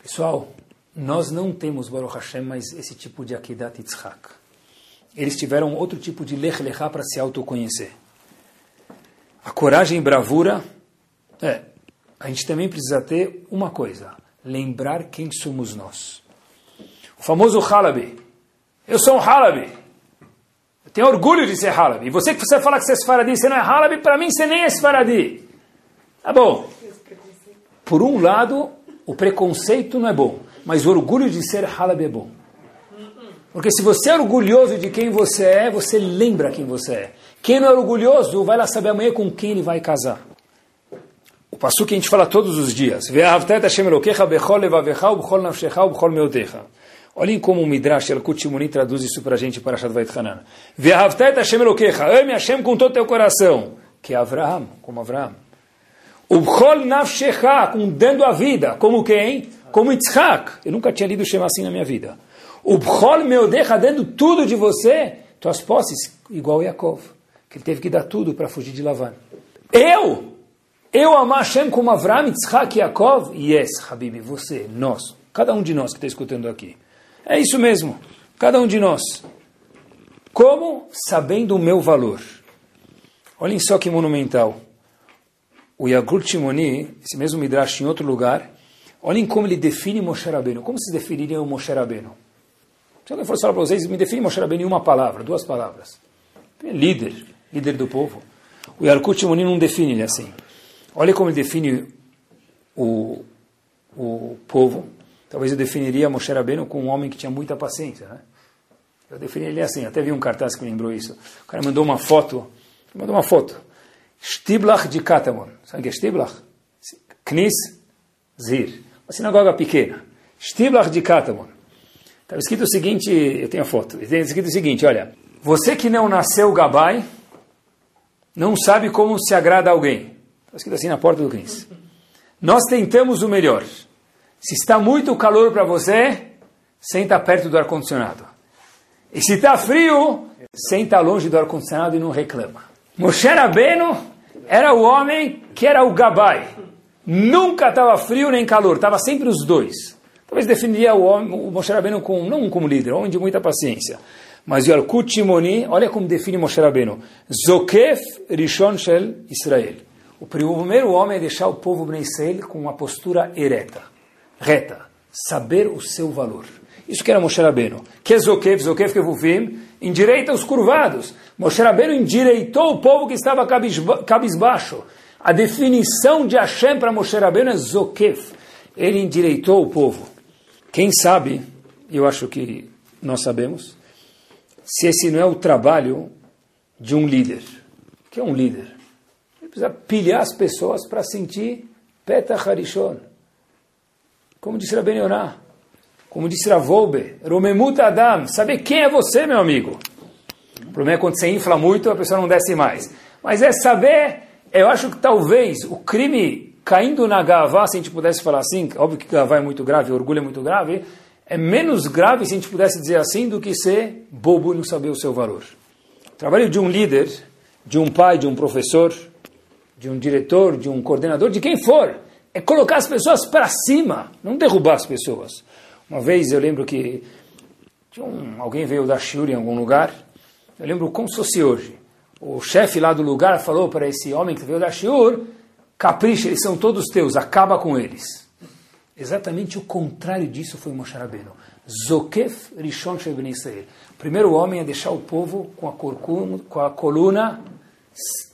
[SPEAKER 2] Pessoal, nós não temos, Baruch Hashem, mais esse tipo de Akedat Yitzhak. Eles tiveram outro tipo de Lech Lechá para se autoconhecer. A coragem e bravura, é, a gente também precisa ter uma coisa, lembrar quem somos nós. O famoso Halabi. Eu sou um Halabi. Eu tenho orgulho de ser Halabi. E você que você fala que você é Sfaradi, você não é Halabi, para mim você nem é Sfaradi. Tá bom. Por um lado, o preconceito não é bom mas o orgulho de ser Halab é bom. Porque se você é orgulhoso de quem você é, você lembra quem você é. Quem não é orgulhoso, vai lá saber amanhã com quem ele vai casar. O passo que a gente fala todos os dias. Olhem como o Midrash Elkut Shimoni traduz isso para a gente para Shad Vait Hanan. Ame Hashem com todo teu coração. Que é Avraham, como Avraham. O Bchol Nafshecha, com dando a vida. Como quem? como Yitzhak. Eu nunca tinha lido o Shema assim na minha vida. O Bchol Meodecha dando tudo de você, tuas posses, igual Yaakov, que ele teve que dar tudo para fugir de Lavan. Eu, eu amar Hashem como Avram, Yitzhak e Yaakov? Yes, Habib, você, nós, cada um de nós que está escutando aqui. É isso mesmo, cada um de nós. Como? Sabendo o meu valor. Olhem só que monumental. O Yagur Shimoni, esse mesmo Midrash em outro lugar, Olhem como ele define Moshe Rabbeinu. Como se definiria o Moshe Rabbeinu? Se alguém fosse falar para vocês, me define Moshe Rabbeinu em uma palavra, duas palavras. É líder, líder do povo. O Yarkut Muni não define ele assim. Olha como ele define o, o povo. Talvez eu definiria Moshe Rabbeinu como um homem que tinha muita paciência. Né? Eu definiria ele assim. Até vi um cartaz que me lembrou isso. O cara mandou uma foto. Mandou uma foto. Stiblach de Katamon. Sabe o que é Stiblach? Knis Zir uma sinagoga pequena. Stiblach de Katamon. Estava escrito o seguinte, eu tenho a foto, estava escrito o seguinte, olha, você que não nasceu Gabai, não sabe como se agrada alguém. Está escrito assim na porta do Cris. Nós tentamos o melhor. Se está muito calor para você, senta perto do ar-condicionado. E se está frio, senta longe do ar-condicionado e não reclama. Moshe Rabbeinu era o homem que era o gabai. Nunca estava frio nem calor, estava sempre os dois. Talvez definiria o, homem, o Moshe Rabbeinu com, não como líder, homem de muita paciência. Mas Yalkut Shimoni, olha como define Moshe Rabbeinu. Zokef Rishon Shel Israel. O primeiro homem é deixar o povo de Israel com uma postura ereta, reta, saber o seu valor. Isso que era Moshe Rabbeinu. Que Zokef, Zokef Kevuvim, endireita os curvados. Moshe Rabbeinu endireitou o povo que estava cabisbaixo. A definição de Hashem para Moshe Rabbeinu é Zokef. Ele endireitou o povo. Quem sabe, eu acho que nós sabemos, se esse não é o trabalho de um líder. O que é um líder? Ele precisa pilhar as pessoas para sentir Petach Harishon. Como disse Rabben Yonah. Como disse Ravolbe, Romemut Adam, saber quem é você, meu amigo. O problema é quando você infla muito, a pessoa não desce mais. Mas é saber, eu acho que talvez o crime caindo na gavá, se a gente pudesse falar assim, óbvio que gavá é muito grave, orgulho é muito grave, é menos grave, se a gente pudesse dizer assim, do que ser bobo e não saber o seu valor. O trabalho de um líder, de um pai, de um professor, de um diretor, de um coordenador, de quem for, é colocar as pessoas para cima, não derrubar as pessoas. Uma vez eu lembro que um, alguém veio da Shuri em algum lugar, eu lembro como se fosse hoje. O chefe lá do lugar falou para esse homem que veio da Shur, capricha, eles são todos teus, acaba com eles. Exatamente o contrário disso foi Moshe Rabbeinu. Zokef Rishon Shebni Israel. Primeiro homem a deixar o povo com a, com a coluna.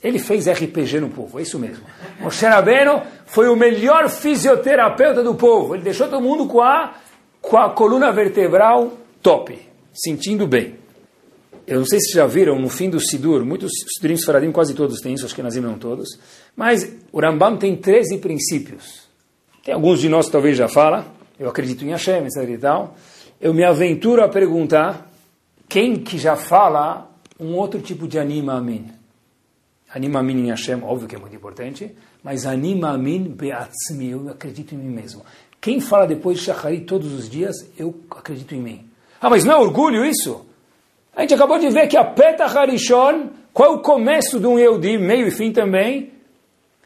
[SPEAKER 2] Ele fez RPG no povo, é isso mesmo. Moshe Rabbeinu foi o melhor fisioterapeuta do povo. Ele deixou todo mundo com a com a coluna vertebral top, sentindo bem. Eu não sei se já viram no fim do Sidur, muitos Sidurim Faradim, quase todos têm isso, acho que Nazim não todos, mas o Rambam tem 13 princípios. Tem alguns de nós que talvez já fala, eu acredito em Hashem, etc e tal. Eu me aventuro a perguntar quem que já fala um outro tipo de anima amin. Anima amin em Hashem, óbvio que é muito importante, mas anima amin beatzmi, eu acredito em mim mesmo. Quem fala depois de Shachari todos os dias, eu acredito em mim. Ah, mas não é orgulho isso? A gente acabou de ver que a Peta Harishon, qual é o começo de um Yehudi, meio e fim também,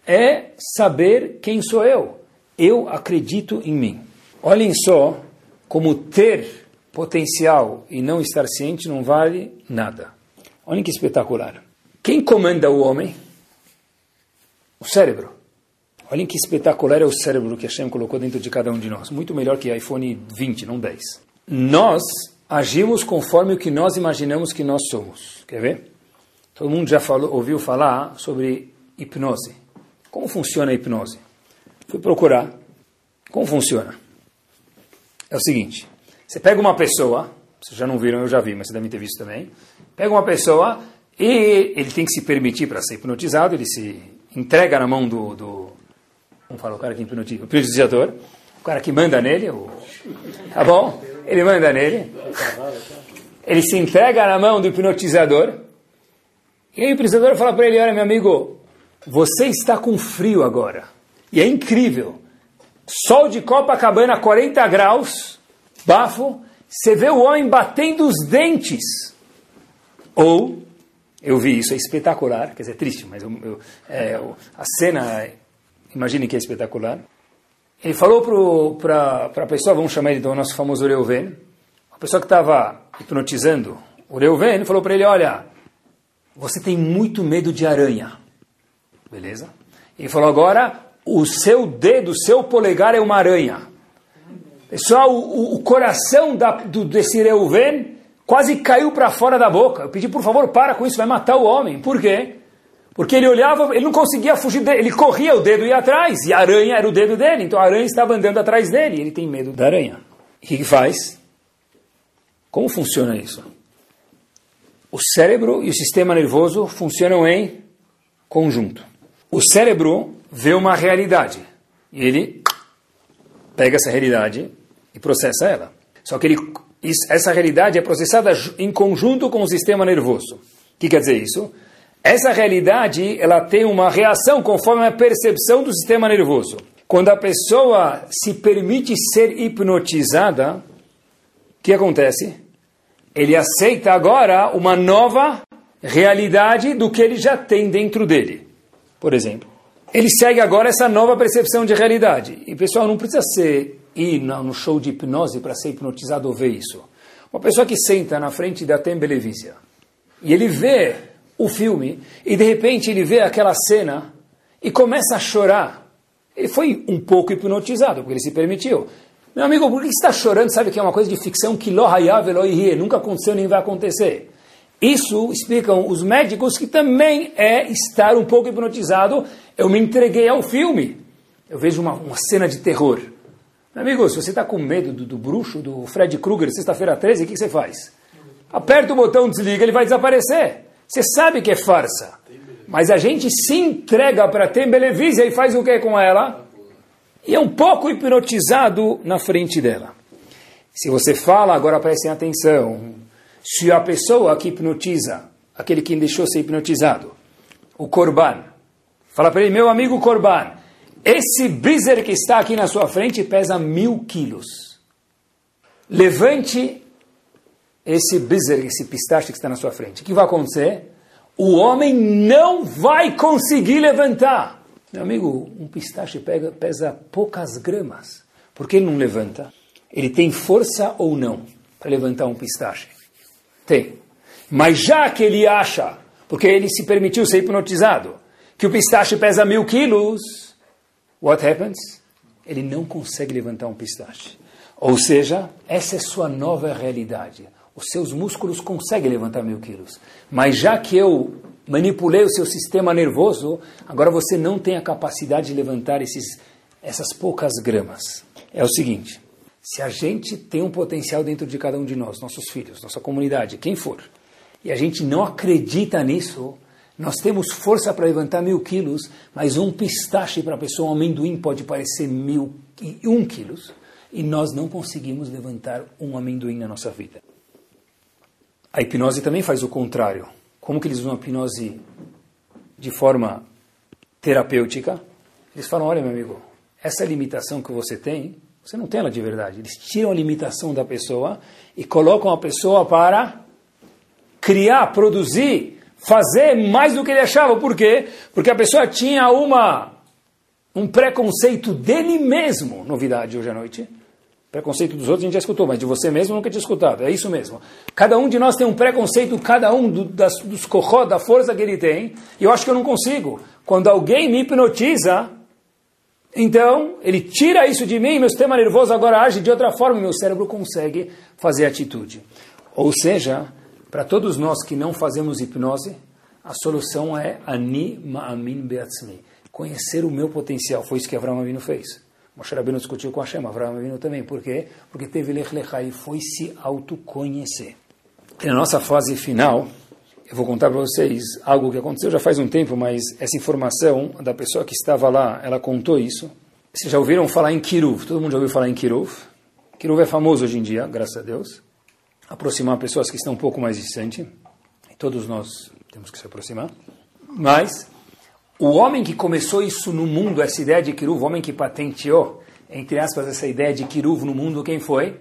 [SPEAKER 2] é saber quem sou eu. Eu acredito em mim. Olhem só como ter potencial e não estar ciente não vale nada. Olhem que espetacular. Quem comanda o homem? O cérebro. Olhem que espetacular é o cérebro que Hashem colocou dentro de cada um de nós. Muito melhor que iPhone 20, não 10. Nós agimos conforme o que nós imaginamos que nós somos. Quer ver? Todo mundo já falou, ouviu falar sobre hipnose. Como funciona a hipnose? Fui procurar. Como funciona? É o seguinte: você pega uma pessoa, vocês já não viram, eu já vi, mas você deve ter visto também. Pega uma pessoa e ele tem que se permitir para ser hipnotizado, ele se entrega na mão do, do falar o cara que hipnotiza, o hipnotizador, o cara que manda nele, o, tá bom? Ele manda nele. Ele se entrega na mão do hipnotizador. E aí o hipnotizador fala para ele: Olha, meu amigo, você está com frio agora. E é incrível. Sol de Copacabana, 40 graus, bafo. Você vê o homem batendo os dentes. Ou, eu vi isso, é espetacular, quer dizer, triste, mas eu, eu, é, a cena Imagine que é espetacular. Ele falou para a pessoa, vamos chamar ele do nosso famoso Reuven, a pessoa que estava hipnotizando o Reuven, falou para ele, olha, você tem muito medo de aranha. Beleza? Ele falou, agora, o seu dedo, o seu polegar é uma aranha. Pessoal, o, o coração da, do, desse Reuven quase caiu para fora da boca. Eu pedi, por favor, para com isso, vai matar o homem. Por quê? Porque ele olhava, ele não conseguia fugir dele, ele corria, o dedo ia atrás, e a aranha era o dedo dele, então a aranha estava andando atrás dele, ele tem medo da aranha. O que faz? Como funciona isso? O cérebro e o sistema nervoso funcionam em conjunto. O cérebro vê uma realidade, e ele pega essa realidade e processa ela. Só que ele, essa realidade é processada em conjunto com o sistema nervoso. O que quer dizer isso? Essa realidade, ela tem uma reação conforme a percepção do sistema nervoso. Quando a pessoa se permite ser hipnotizada, o que acontece? Ele aceita agora uma nova realidade do que ele já tem dentro dele. Por exemplo, ele segue agora essa nova percepção de realidade. E pessoal, não precisa ser ir no show de hipnose para ser hipnotizado ou ver isso. Uma pessoa que senta na frente da televisão e ele vê o filme e de repente ele vê aquela cena e começa a chorar. Ele foi um pouco hipnotizado, porque ele se permitiu. Meu amigo, por que você está chorando? Sabe que é uma coisa de ficção que nunca aconteceu nem vai acontecer. Isso explicam os médicos que também é estar um pouco hipnotizado. Eu me entreguei ao filme. Eu vejo uma, uma cena de terror. Amigo, se você está com medo do, do, bruxo, do Fred Krueger, sexta-feira 13, o que, que você faz? Aperta o botão, desliga, ele vai desaparecer. Você sabe que é farsa. Mas a gente se entrega para a Tembelevisa e faz o que com ela? E é um pouco hipnotizado na frente dela. Se você fala, agora prestem atenção, se a pessoa que hipnotiza, aquele que deixou ser hipnotizado, o Corban, fala para ele, meu amigo Corban, esse bizer que está aqui na sua frente pesa mil quilos. Levante esse bizer, esse pistache que está na sua frente. O que vai acontecer? O homem não vai conseguir levantar. Meu amigo, um pistache pega, pesa poucas gramas. Por que ele não levanta? Ele tem força ou não para levantar um pistache? Tem. Mas já que ele acha, porque ele se permitiu ser hipnotizado, que o pistache pesa mil quilos, what happens? Ele não consegue levantar um pistache. Ou seja, essa é sua nova realidade os seus músculos conseguem levantar mil quilos. Mas já que eu manipulei o seu sistema nervoso, agora você não tem a capacidade de levantar esses, essas poucas gramas. É o seguinte: se a gente tem um potencial dentro de cada um de nós, nossos filhos, nossa comunidade, quem for, e a gente não acredita nisso, nós temos força para levantar mil quilos, mas um pistache para a pessoa, um amendoim pode parecer mil e um quilos, e nós não conseguimos levantar um amendoim na nossa vida. A hipnose também faz o contrário. Como que eles usam a hipnose de forma terapêutica? Eles falam, olha meu amigo, essa limitação que você tem, você não tem ela de verdade. Eles tiram a limitação da pessoa e colocam a pessoa para criar, produzir, fazer mais do que ele achava. Por quê? Porque a pessoa tinha uma um preconceito dele mesmo, novidade hoje à noite, Preconceito dos outros a gente já escutou, mas de você mesmo nunca tinha escutado. É isso mesmo. Cada um de nós tem um preconceito, cada um do, das, dos corró, da força que ele tem. E eu acho que eu não consigo. Quando alguém me hipnotiza, então ele tira isso de mim, meu sistema nervoso agora age de outra forma, meu cérebro consegue fazer atitude. Ou seja, para todos nós que não fazemos hipnose, a solução é ani ma'amin beatzmi. Conhecer o meu potencial. Foi isso que Abraão Avinu fez. Moshe Rabbeinu discutiu com Hashem, Avraham Avinu também. Por quê? Porque teve Lech Lechai, foi se autoconhecer. E na nossa fase final, eu vou contar para vocês algo que aconteceu já faz um tempo, mas essa informação da pessoa que estava lá, ela contou isso. Vocês já ouviram falar em Kiruv? Todo mundo já ouviu falar em Kiruv? Kiruv é famoso hoje em dia, graças a Deus. Aproximar pessoas que estão um pouco mais distantes. Todos nós temos que se aproximar. Mas o homem que começou isso no mundo, essa ideia de Kiruv, o homem que patenteou, entre aspas, essa ideia de Kiruv no mundo, quem foi?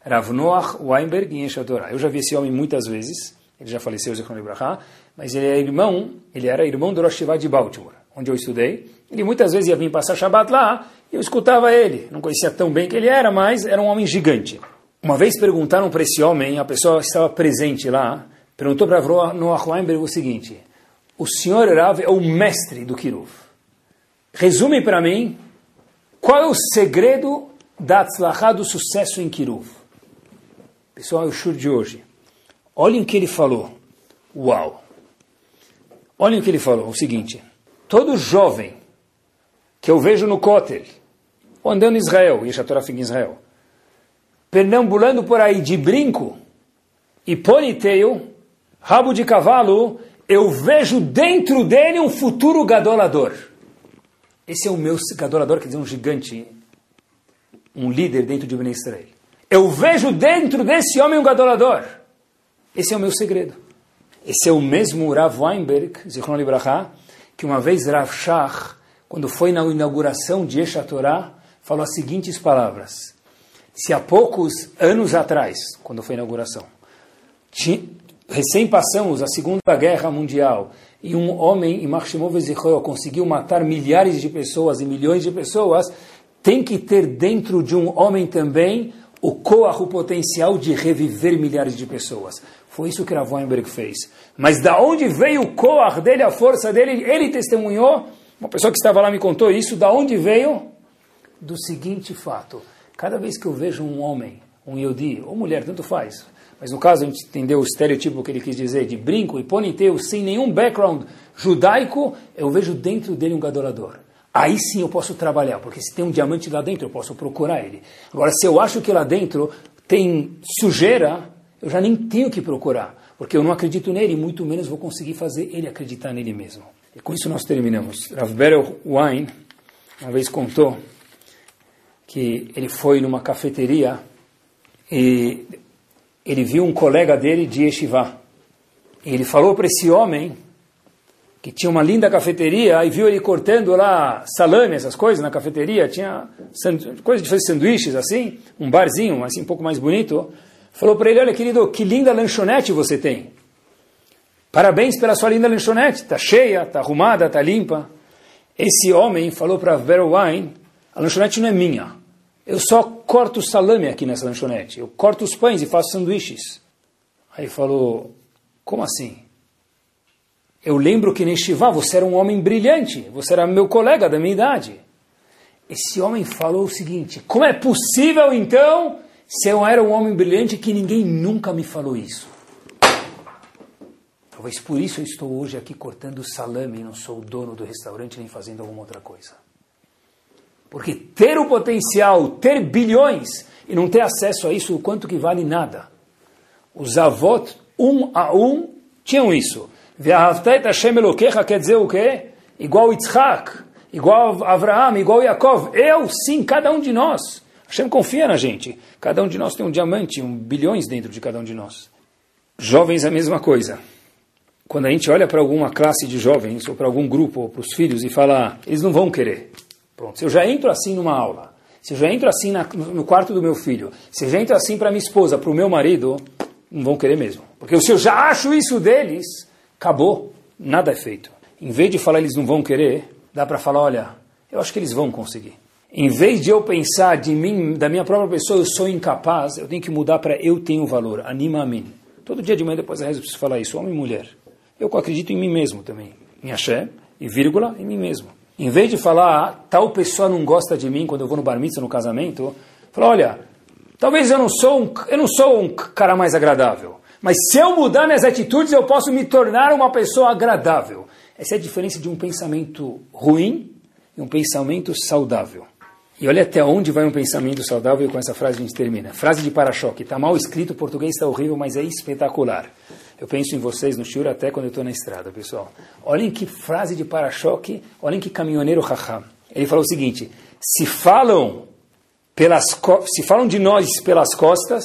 [SPEAKER 2] Rav Noach Weinberg em Torah. Eu já vi esse homem muitas vezes, ele já faleceu, Zichron Ibrahá, mas ele é irmão, ele era irmão do Rosh de Baltimore, onde eu estudei. Ele muitas vezes ia vir passar Shabbat lá, e eu escutava ele. Não conhecia tão bem que ele era, mas era um homem gigante. Uma vez perguntaram para esse homem, a pessoa estava presente lá, perguntou para Noach Weinberg o seguinte, o senhor Rav é o mestre do Kiruv. Resume para mim qual é o segredo da tzlachá do sucesso em Kiruv. Pessoal, é o shur de hoje. Olhem o que ele falou. Uau! Olhem o que ele falou. O seguinte: todo jovem que eu vejo no Kotel, ou andando em Israel, e a Torá fica em Israel, perambulando por aí de brinco e ponytail, rabo de cavalo, eu vejo dentro dele um futuro gadolador. Esse é o meu gadolador, quer dizer, um gigante, um líder dentro de Ben Israel. Eu vejo dentro desse homem um gadolador. Esse é o meu segredo. Esse é o mesmo Rav Weinberg, Zichron Libraha, que uma vez Rav Shach, quando foi na inauguração de Esha Torah, falou as seguintes palavras. Se há poucos anos atrás, quando foi a inauguração, recém passamos a Segunda Guerra Mundial e um homem, Imachimov Zichroel, conseguiu matar milhares de pessoas e milhões de pessoas, tem que ter dentro de um homem também o coar, o potencial de reviver milhares de pessoas. Foi isso que Rav Weinberg fez. Mas da onde veio o coar dele, a força dele? Ele testemunhou, uma pessoa que estava lá me contou isso, da onde veio? Do seguinte fato. Cada vez que eu vejo um homem, um Yodi, ou mulher, tanto faz, mas no caso a gente entendeu o estereotipo que ele quis dizer, de brinco e ponytail, sem nenhum background judaico, eu vejo dentro dele um gadolador aí sim eu posso trabalhar, porque se tem um diamante lá dentro, eu posso procurar ele. Agora, se eu acho que lá dentro tem sujeira, eu já nem tenho que procurar, porque eu não acredito nele, muito menos vou conseguir fazer ele acreditar nele mesmo. E com isso nós terminamos. Rav Berel Wein uma vez contou que ele foi numa cafeteria e ele viu um colega dele de Yeshiva. E ele falou para esse homem que tinha uma linda cafeteria e viu ele cortando lá salame, essas coisas na cafeteria, tinha coisa de fazer sanduíches assim, um barzinho assim um pouco mais bonito. Falou para ele: Olha, querido, que linda lanchonete você tem. Parabéns pela sua linda lanchonete, está cheia, está arrumada, está limpa. Esse homem falou para Vera Wine: A lanchonete não é minha. Eu só corto salame aqui nessa lanchonete. Eu corto os pães e faço sanduíches. Aí falou: Como assim? Eu lembro que neste Shivá você era um homem brilhante, você era meu colega da minha idade. Esse homem falou o seguinte: como é possível então, se eu era um homem brilhante, que ninguém nunca me falou isso? Talvez por isso eu estou hoje aqui cortando salame e não sou o dono do restaurante nem fazendo alguma outra coisa. Porque ter o potencial, ter bilhões e não ter acesso a isso, o quanto que vale nada. Os avós, um a um, tinham isso. Ve'ahavta Hashem Elokecha quer dizer o quê? Igual Yitzhak, igual Avraham, igual Yaakov. Eu, sim, cada um de nós. Hashem confia na gente. Cada um de nós tem um diamante, um bilhões dentro de cada um de nós. Jovens, a mesma coisa. Quando a gente olha para alguma classe de jovens, ou para algum grupo, ou para os filhos, e fala, eles não vão querer. Pronto, se eu já entro assim numa aula, se eu já entro assim na, no quarto do meu filho, se eu já entro assim para minha esposa, para o meu marido, não vão querer mesmo. Porque se eu já acho isso deles, acabou, nada é feito. Em vez de falar eles não vão querer, dá para falar, olha, eu acho que eles vão conseguir. Em vez de eu pensar de mim, da minha própria pessoa, eu sou incapaz, eu tenho que mudar para eu tenho valor, anima a mim. Todo dia de manhã depois da reza eu preciso falar isso, homem e mulher. Eu acredito em mim mesmo também, em Hashem, e vírgula, em mim mesmo. Em vez de falar, ah, tal pessoa não gosta de mim quando eu vou no bar mitzvah, no casamento, fala, olha, talvez eu não sou um, eu não sou um cara mais agradável. Mas se eu mudar minhas atitudes, eu posso me tornar uma pessoa agradável. Essa é a diferença de um pensamento ruim e um pensamento saudável. E olha até onde vai um pensamento saudável e com essa frase a gente termina. Frase de para-choque. Está mal escrito, o português está horrível, mas é espetacular. Eu penso em vocês no shiur até quando eu estou na estrada, pessoal. Olhem que frase de para-choque, olhem que caminhoneiro raham. Ele falou o seguinte, se falam, pelas, se falam de nós pelas costas,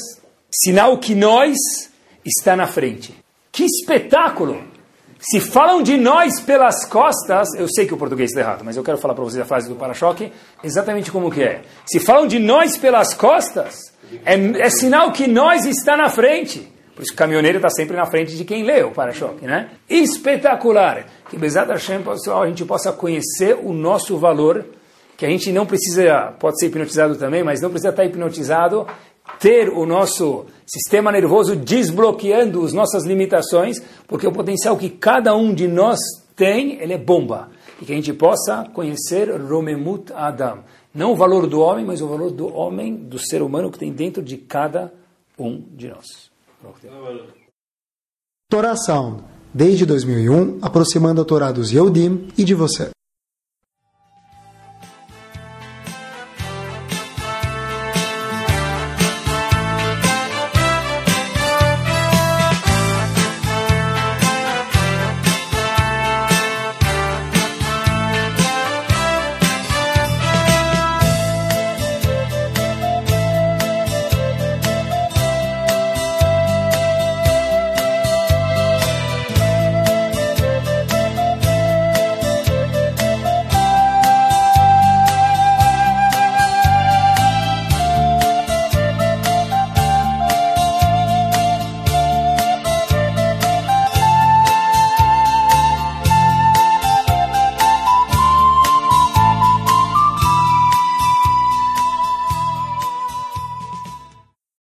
[SPEAKER 2] sinal que nós está na frente. Que espetáculo! Se falam de nós pelas costas, eu sei que o português está errado, mas eu quero falar para vocês a frase do para-choque exatamente como que é. Se falam de nós pelas costas, é, é sinal que nós está na frente. Por isso o caminhoneiro está sempre na frente de quem lê o para-choque, né? Espetacular! Que Bezat Hashem, pessoal, a gente possa conhecer o nosso valor, que a gente não precisa, pode ser hipnotizado também, mas não precisa estar hipnotizado ter o nosso sistema nervoso desbloqueando as nossas limitações, porque o potencial que cada um de nós tem, ele é bomba. E que a gente possa conhecer Romemut Adam. Não o valor do homem, mas o valor do homem, do ser humano que tem dentro de cada um de nós.
[SPEAKER 1] Torá Sound, desde 2001, aproximando a Torá dos Yehudim e de você.